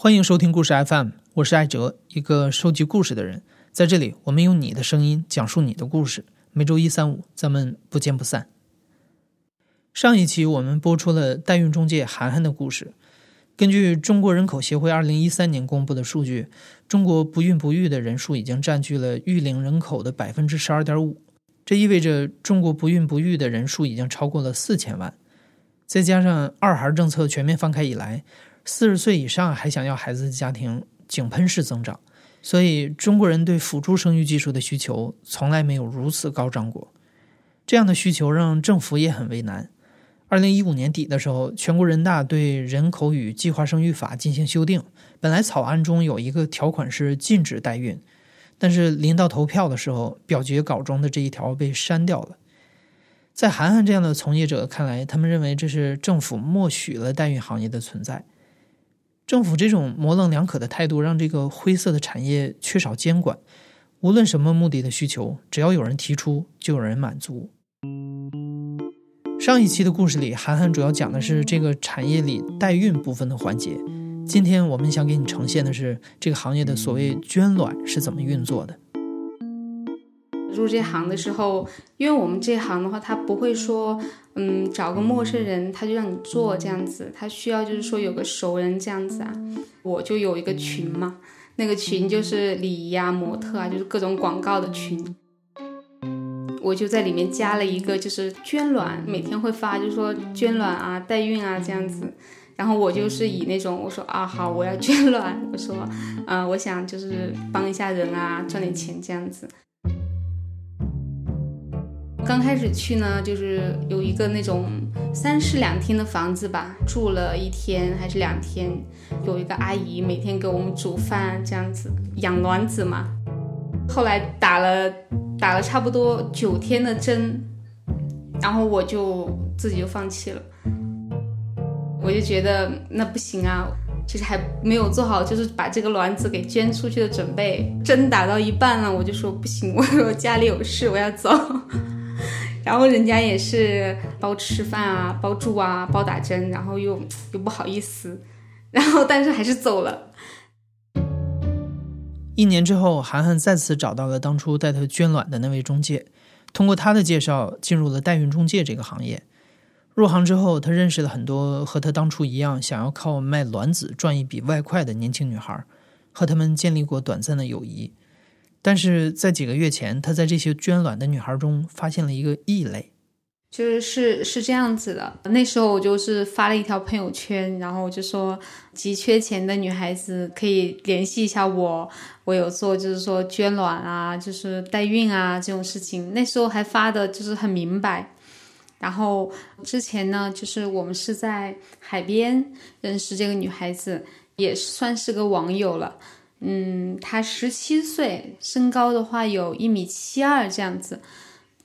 欢迎收听故事 FM，我是艾哲，一个收集故事的人。在这里，我们用你的声音讲述你的故事。每周一、三、五，咱们不见不散。上一期我们播出了代孕中介涵涵的故事。根据中国人口协会二零一三年公布的数据，中国不孕不育的人数已经占据了育龄人口的百分之十二点五。这意味着中国不孕不育的人数已经超过了四千万。再加上二孩政策全面放开以来，四十岁以上还想要孩子的家庭井喷式增长，所以中国人对辅助生育技术的需求从来没有如此高涨过。这样的需求让政府也很为难。二零一五年底的时候，全国人大对《人口与计划生育法》进行修订，本来草案中有一个条款是禁止代孕，但是临到投票的时候，表决稿中的这一条被删掉了。在涵涵这样的从业者看来，他们认为这是政府默许了代孕行业的存在。政府这种模棱两可的态度，让这个灰色的产业缺少监管。无论什么目的的需求，只要有人提出，就有人满足。上一期的故事里，涵涵主要讲的是这个产业里代孕部分的环节。今天我们想给你呈现的是这个行业的所谓捐卵是怎么运作的。入这行的时候，因为我们这行的话，它不会说，嗯，找个陌生人他就让你做这样子，他需要就是说有个熟人这样子啊。我就有一个群嘛，那个群就是礼仪啊、模特啊，就是各种广告的群。我就在里面加了一个，就是捐卵，每天会发，就是说捐卵啊、代孕啊这样子。然后我就是以那种我说啊好，我要 捐卵，我说，啊，我想就是帮一下人啊，赚点钱这样子。刚开始去呢，就是有一个那种三室两厅的房子吧，住了一天还是两天，有一个阿姨每天给我们煮饭这样子，养卵子嘛。后来打了。打了差不多九天的针，然后我就自己就放弃了。我就觉得那不行啊，其实还没有做好，就是把这个卵子给捐出去的准备。针打到一半了，我就说不行，我 说家里有事，我要走。然后人家也是包吃饭啊，包住啊，包打针，然后又又不好意思，然后但是还是走了。一年之后，涵涵再次找到了当初带她捐卵的那位中介，通过他的介绍，进入了代孕中介这个行业。入行之后，他认识了很多和他当初一样想要靠卖卵子赚一笔外快的年轻女孩，和他们建立过短暂的友谊。但是在几个月前，他在这些捐卵的女孩中发现了一个异类。就是是是这样子的，那时候我就是发了一条朋友圈，然后我就说急缺钱的女孩子可以联系一下我，我有做就是说捐卵啊，就是代孕啊这种事情。那时候还发的就是很明白。然后之前呢，就是我们是在海边认识这个女孩子，也算是个网友了。嗯，他十七岁，身高的话有一米七二这样子，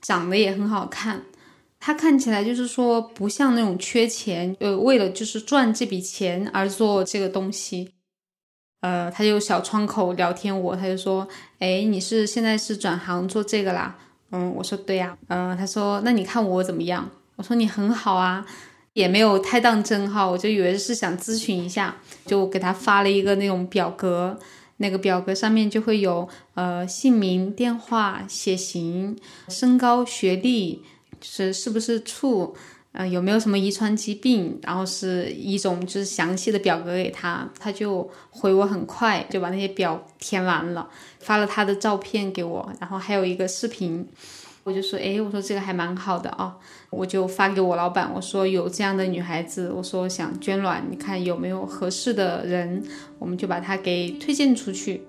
长得也很好看。他看起来就是说不像那种缺钱，呃，为了就是赚这笔钱而做这个东西。呃，他就小窗口聊天，我他就说，哎，你是现在是转行做这个啦？嗯，我说对呀。嗯，他说那你看我怎么样？我说你很好啊，也没有太当真哈，我就以为是想咨询一下，就给他发了一个那种表格，那个表格上面就会有呃姓名、电话、血型、身高、学历。就是是不是处，呃，有没有什么遗传疾病？然后是一种就是详细的表格给他，他就回我很快就把那些表填完了，发了他的照片给我，然后还有一个视频，我就说，哎，我说这个还蛮好的啊，我就发给我老板，我说有这样的女孩子，我说想捐卵，你看有没有合适的人，我们就把她给推荐出去。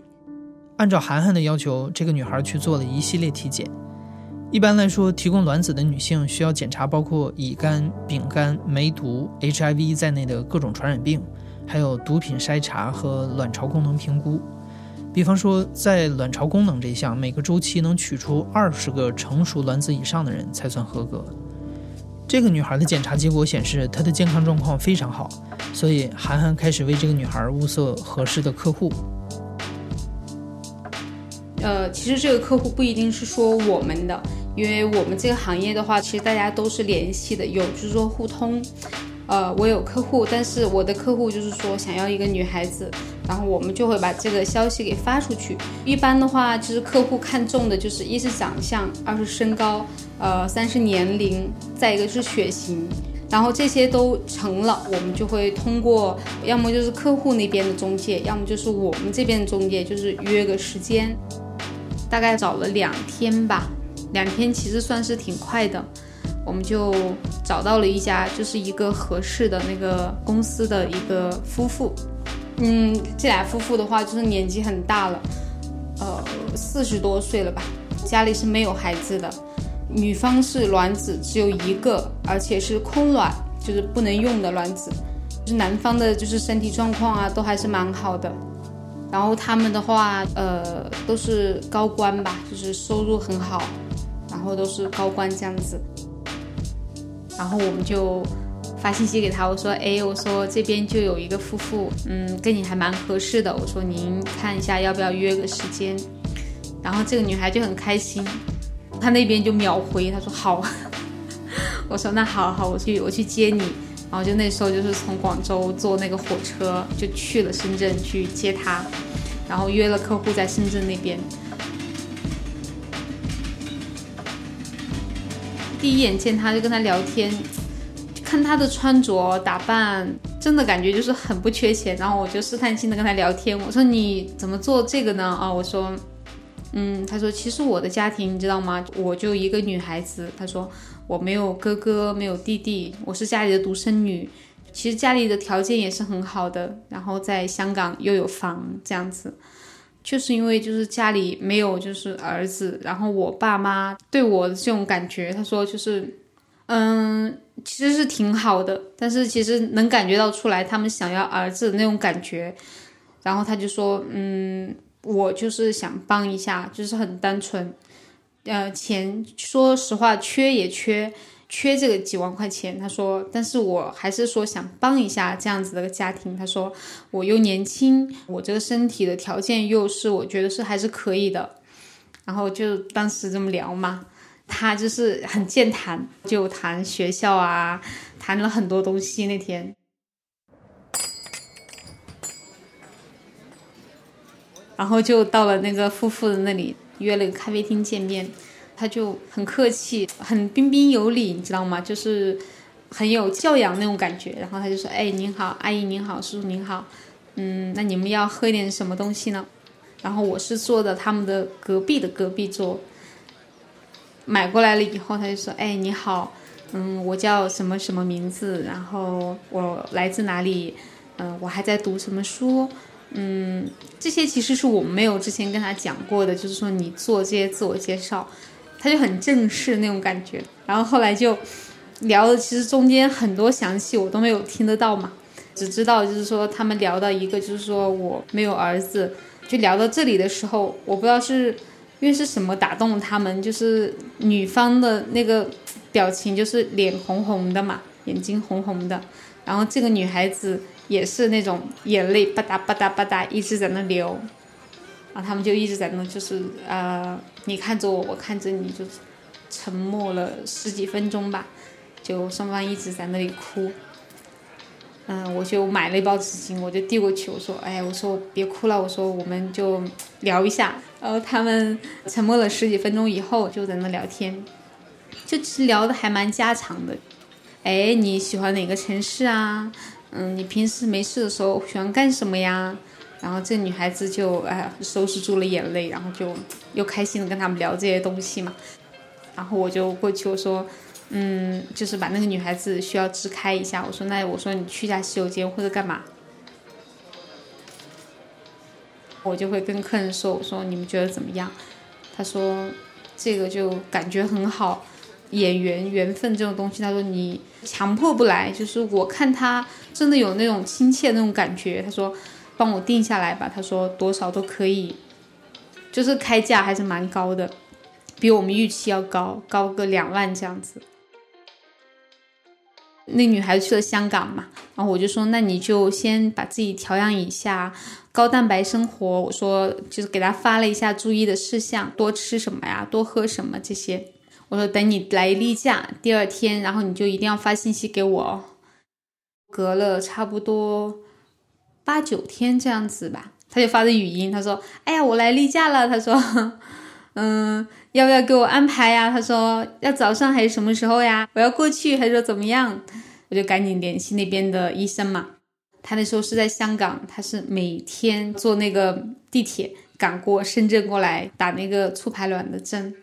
按照涵涵的要求，这个女孩去做了一系列体检。一般来说，提供卵子的女性需要检查包括乙肝、丙肝、梅毒、HIV 在内的各种传染病，还有毒品筛查和卵巢功能评估。比方说，在卵巢功能这一项，每个周期能取出二十个成熟卵子以上的人才算合格。这个女孩的检查结果显示，她的健康状况非常好，所以涵涵开始为这个女孩物色合适的客户。呃，其实这个客户不一定是说我们的。因为我们这个行业的话，其实大家都是联系的，有就是说互通。呃，我有客户，但是我的客户就是说想要一个女孩子，然后我们就会把这个消息给发出去。一般的话，就是客户看中的就是一是长相，二是身高，呃，三是年龄，再一个是血型。然后这些都成了，我们就会通过，要么就是客户那边的中介，要么就是我们这边的中介，就是约个时间，大概找了两天吧，两天其实算是挺快的，我们就找到了一家就是一个合适的那个公司的一个夫妇，嗯，这俩夫妇的话就是年纪很大了，呃，四十多岁了吧，家里是没有孩子的。女方是卵子只有一个，而且是空卵，就是不能用的卵子。就是男方的，就是身体状况啊，都还是蛮好的。然后他们的话，呃，都是高官吧，就是收入很好，然后都是高官这样子。然后我们就发信息给他，我说，哎，我说这边就有一个夫妇，嗯，跟你还蛮合适的，我说您看一下要不要约个时间。然后这个女孩就很开心。他那边就秒回，她说好，我说那好好，我去我去接你，然后就那时候就是从广州坐那个火车就去了深圳去接他，然后约了客户在深圳那边。第一眼见他就跟他聊天，看他的穿着打扮，真的感觉就是很不缺钱，然后我就试探性的跟他聊天，我说你怎么做这个呢？啊，我说。嗯，他说，其实我的家庭你知道吗？我就一个女孩子。他说我没有哥哥，没有弟弟，我是家里的独生女。其实家里的条件也是很好的，然后在香港又有房这样子，就是因为就是家里没有就是儿子，然后我爸妈对我的这种感觉，他说就是，嗯，其实是挺好的，但是其实能感觉到出来他们想要儿子的那种感觉，然后他就说，嗯。我就是想帮一下，就是很单纯，呃，钱说实话缺也缺，缺这个几万块钱。他说，但是我还是说想帮一下这样子的家庭。他说，我又年轻，我这个身体的条件又是我觉得是还是可以的。然后就当时这么聊嘛，他就是很健谈，就谈学校啊，谈了很多东西那天。然后就到了那个夫妇的那里，约了个咖啡厅见面。他就很客气，很彬彬有礼，你知道吗？就是很有教养那种感觉。然后他就说：“哎，您好，阿姨您好，叔叔您好，嗯，那你们要喝点什么东西呢？”然后我是坐的他们的隔壁的隔壁桌，买过来了以后，他就说：“哎，你好，嗯，我叫什么什么名字？然后我来自哪里？嗯，我还在读什么书？”嗯，这些其实是我们没有之前跟他讲过的，就是说你做这些自我介绍，他就很正式那种感觉。然后后来就聊的，其实中间很多详细我都没有听得到嘛，只知道就是说他们聊到一个，就是说我没有儿子，就聊到这里的时候，我不知道是因为是什么打动了他们，就是女方的那个表情就是脸红红的嘛，眼睛红红的，然后这个女孩子。也是那种眼泪吧嗒吧嗒吧嗒一直在那流，然后他们就一直在那，就是呃，你看着我，我看着你，就沉默了十几分钟吧，就双方一直在那里哭。嗯，我就买了一包纸巾，我就递过去，我说：“哎，我说别哭了，我说我们就聊一下。”然后他们沉默了十几分钟以后，就在那聊天，就其实聊的还蛮家常的。哎，你喜欢哪个城市啊？嗯，你平时没事的时候喜欢干什么呀？然后这女孩子就哎收拾住了眼泪，然后就又开心的跟他们聊这些东西嘛。然后我就过去我说，嗯，就是把那个女孩子需要支开一下。我说那我说你去一下洗手间或者干嘛？我就会跟客人说，我说你们觉得怎么样？他说这个就感觉很好。演员缘分这种东西，他说你强迫不来，就是我看他真的有那种亲切那种感觉。他说帮我定下来吧，他说多少都可以，就是开价还是蛮高的，比我们预期要高，高个两万这样子。那女孩子去了香港嘛，然后我就说那你就先把自己调养一下，高蛋白生活。我说就是给她发了一下注意的事项，多吃什么呀，多喝什么这些。我说等你来例假第二天，然后你就一定要发信息给我。隔了差不多八九天这样子吧，他就发的语音，他说：“哎呀，我来例假了。”他说：“嗯，要不要给我安排呀？”他说：“要早上还是什么时候呀？我要过去，还是说怎么样？”我就赶紧联系那边的医生嘛。他那时候是在香港，他是每天坐那个地铁赶过深圳过来打那个促排卵的针，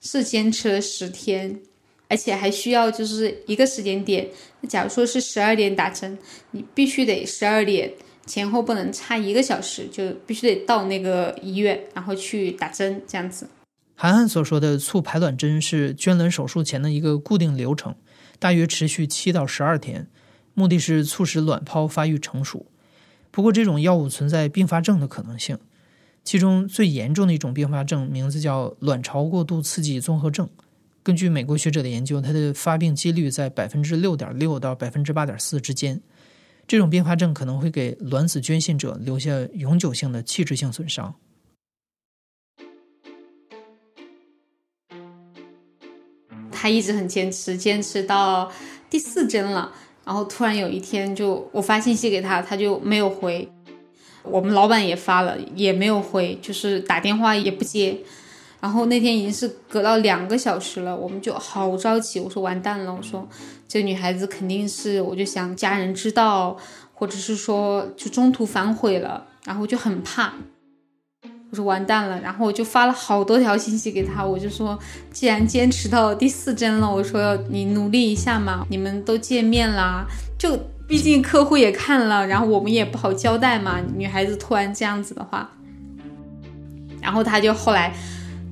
是坚持了十天。而且还需要就是一个时间点，假如说是十二点打针，你必须得十二点前后不能差一个小时，就必须得到那个医院，然后去打针这样子。涵涵所说的促排卵针是捐卵手术前的一个固定流程，大约持续七到十二天，目的是促使卵泡发育成熟。不过这种药物存在并发症的可能性，其中最严重的一种并发症名字叫卵巢过度刺激综合症。根据美国学者的研究，它的发病几率在百分之六点六到百分之八点四之间。这种并发症可能会给卵子捐献者留下永久性的器质性损伤。他一直很坚持，坚持到第四针了，然后突然有一天，就我发信息给他，他就没有回。我们老板也发了，也没有回，就是打电话也不接。然后那天已经是隔到两个小时了，我们就好着急。我说完蛋了，我说这女孩子肯定是，我就想家人知道，或者是说就中途反悔了，然后就很怕。我说完蛋了，然后我就发了好多条信息给他，我就说既然坚持到第四针了，我说你努力一下嘛，你们都见面啦，就毕竟客户也看了，然后我们也不好交代嘛，女孩子突然这样子的话，然后他就后来。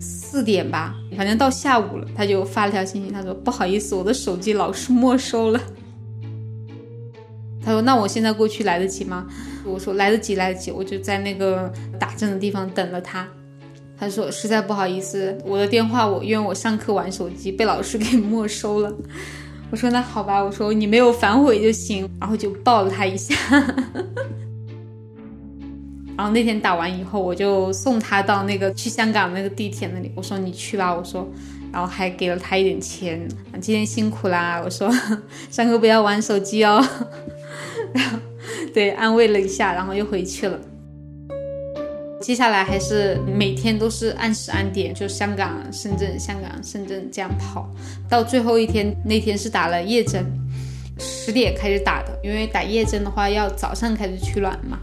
四点吧，反正到下午了，他就发了条信息，他说不好意思，我的手机老是没收了。他说那我现在过去来得及吗？我说来得及，来得及，我就在那个打针的地方等了他。他说实在不好意思，我的电话我因为我上课玩手机被老师给没收了。我说那好吧，我说你没有反悔就行，然后就抱了他一下。然后那天打完以后，我就送他到那个去香港那个地铁那里。我说你去吧，我说，然后还给了他一点钱。今天辛苦啦，我说 上课不要玩手机哦。然后对安慰了一下，然后又回去了。接下来还是每天都是按时按点，就香港、深圳、香港、深圳这样跑。到最后一天，那天是打了夜针，十点开始打的，因为打夜针的话要早上开始取卵嘛。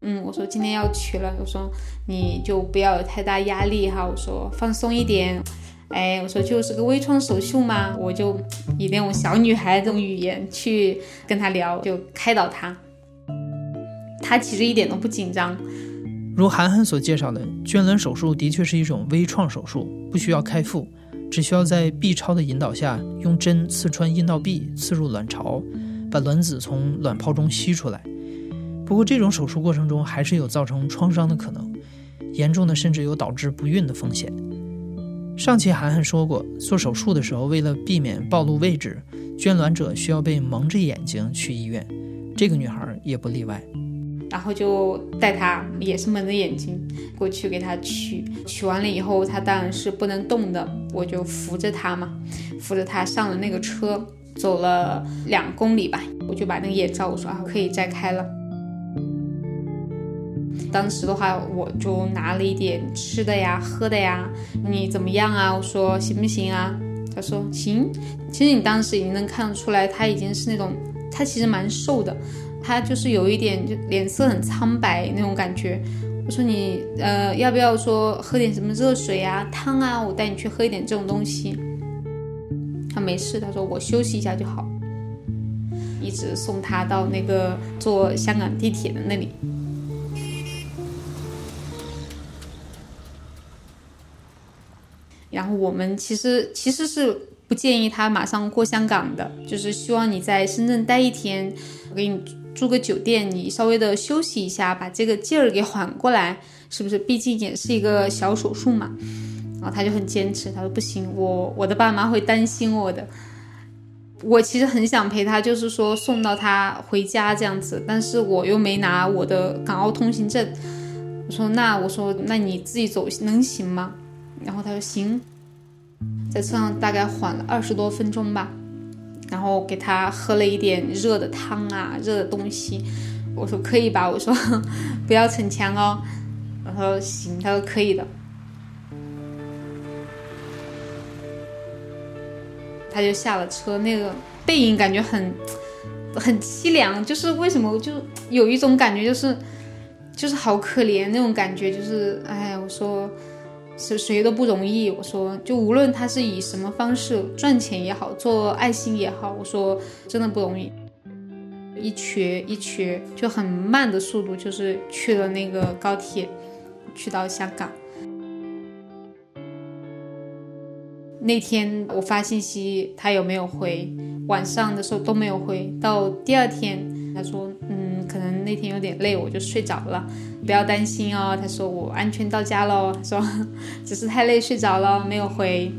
嗯，我说今天要取了，我说你就不要有太大压力哈，我说放松一点，哎，我说就是个微创手术嘛，我就以那种小女孩这种语言去跟他聊，就开导他，他其实一点都不紧张。如涵涵所介绍的，捐卵手术的确是一种微创手术，不需要开腹，只需要在 B 超的引导下，用针刺穿阴道壁，刺入卵巢，把卵子从卵泡中吸出来。不过，这种手术过程中还是有造成创伤的可能，严重的甚至有导致不孕的风险。上期涵涵说过，做手术的时候，为了避免暴露位置，捐卵者需要被蒙着眼睛去医院，这个女孩也不例外。然后就带她，也是蒙着眼睛过去给她取，取完了以后，她当然是不能动的，我就扶着她嘛，扶着她上了那个车，走了两公里吧，我就把那个眼罩我说啊可以摘开了。当时的话，我就拿了一点吃的呀、喝的呀，你怎么样啊？我说行不行啊？他说行。其实你当时已经能看得出来，他已经是那种，他其实蛮瘦的，他就是有一点就脸色很苍白那种感觉。我说你呃要不要说喝点什么热水啊、汤啊？我带你去喝一点这种东西。他没事，他说我休息一下就好。一直送他到那个坐香港地铁的那里。然后我们其实其实是不建议他马上过香港的，就是希望你在深圳待一天，我给你住个酒店，你稍微的休息一下，把这个劲儿给缓过来，是不是？毕竟也是一个小手术嘛。然后他就很坚持，他说不行，我我的爸妈会担心我的。我其实很想陪他，就是说送到他回家这样子，但是我又没拿我的港澳通行证。我说那我说那你自己走能行吗？然后他说行，在车上大概缓了二十多分钟吧，然后给他喝了一点热的汤啊，热的东西。我说可以吧，我说 不要逞强哦。他说行，他说可以的。他就下了车，那个背影感觉很很凄凉，就是为什么就有一种感觉，就是就是好可怜那种感觉，就是哎，我说谁谁都不容易，我说就无论他是以什么方式赚钱也好，做爱心也好，我说真的不容易，一瘸一瘸就很慢的速度，就是去了那个高铁，去到香港。那天我发信息，他有没有回？晚上的时候都没有回。到第二天，他说：“嗯，可能那天有点累，我就睡着了。不要担心哦。”他说：“我安全到家喽。”说：“只是太累睡着了，没有回。”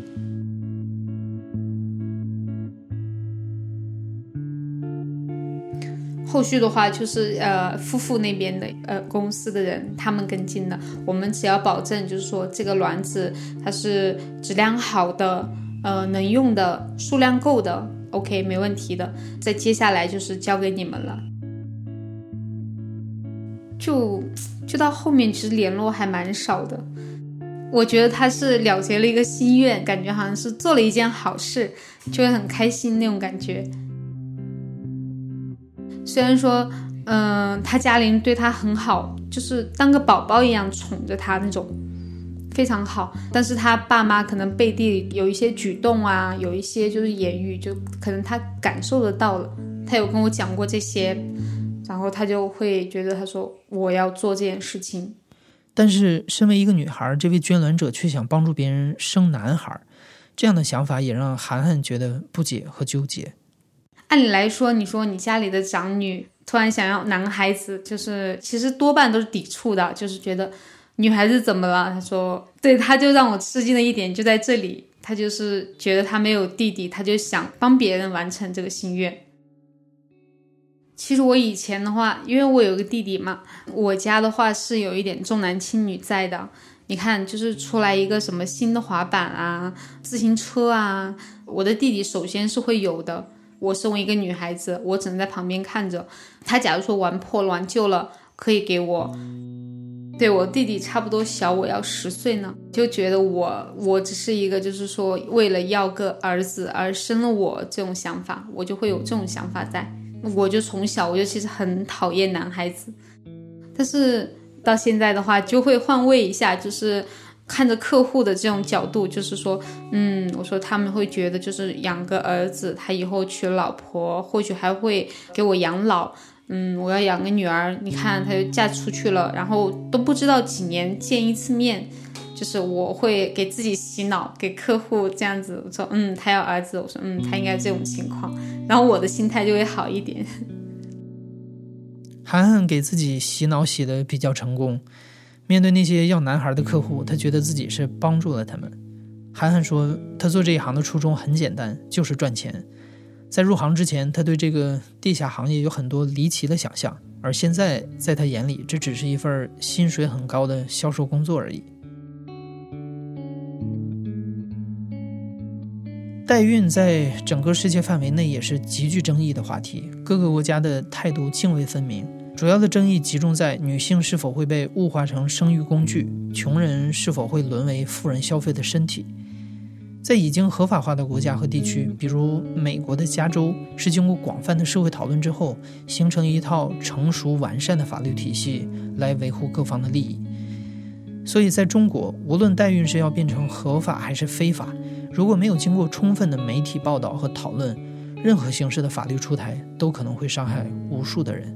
后续的话就是呃，夫妇那边的呃公司的人他们跟进了，我们只要保证就是说这个卵子它是质量好的，呃能用的数量够的，OK 没问题的。再接下来就是交给你们了，就就到后面其实联络还蛮少的。我觉得他是了结了一个心愿，感觉好像是做了一件好事，就会很开心那种感觉。虽然说，嗯，他家里人对他很好，就是当个宝宝一样宠着他那种，非常好。但是他爸妈可能背地里有一些举动啊，有一些就是言语，就可能他感受得到了。他有跟我讲过这些，然后他就会觉得，他说我要做这件事情。但是，身为一个女孩，这位捐卵者却想帮助别人生男孩，这样的想法也让涵涵觉得不解和纠结。按理来说，你说你家里的长女突然想要男孩子，就是其实多半都是抵触的，就是觉得女孩子怎么了？他说，对，他就让我吃惊的一点就在这里，他就是觉得他没有弟弟，他就想帮别人完成这个心愿。其实我以前的话，因为我有个弟弟嘛，我家的话是有一点重男轻女在的。你看，就是出来一个什么新的滑板啊、自行车啊，我的弟弟首先是会有的。我身为一个女孩子，我只能在旁边看着。他假如说玩破了、玩旧了，可以给我。对我弟弟差不多小我要十岁呢，就觉得我我只是一个，就是说为了要个儿子而生了我这种想法，我就会有这种想法在。我就从小我就其实很讨厌男孩子，但是到现在的话就会换位一下，就是。看着客户的这种角度，就是说，嗯，我说他们会觉得，就是养个儿子，他以后娶老婆，或许还会给我养老。嗯，我要养个女儿，你看，她就嫁出去了，然后都不知道几年见一次面，就是我会给自己洗脑，给客户这样子，我说，嗯，他要儿子，我说，嗯，他应该这种情况，然后我的心态就会好一点。涵涵给自己洗脑洗的比较成功。面对那些要男孩的客户，她觉得自己是帮助了他们。涵涵说，她做这一行的初衷很简单，就是赚钱。在入行之前，她对这个地下行业有很多离奇的想象，而现在在她眼里，这只是一份薪水很高的销售工作而已。代孕在整个世界范围内也是极具争议的话题，各个国家的态度泾渭分明。主要的争议集中在女性是否会被物化成生育工具，穷人是否会沦为富人消费的身体。在已经合法化的国家和地区，比如美国的加州，是经过广泛的社会讨论之后，形成一套成熟完善的法律体系来维护各方的利益。所以，在中国，无论代孕是要变成合法还是非法，如果没有经过充分的媒体报道和讨论，任何形式的法律出台都可能会伤害无数的人。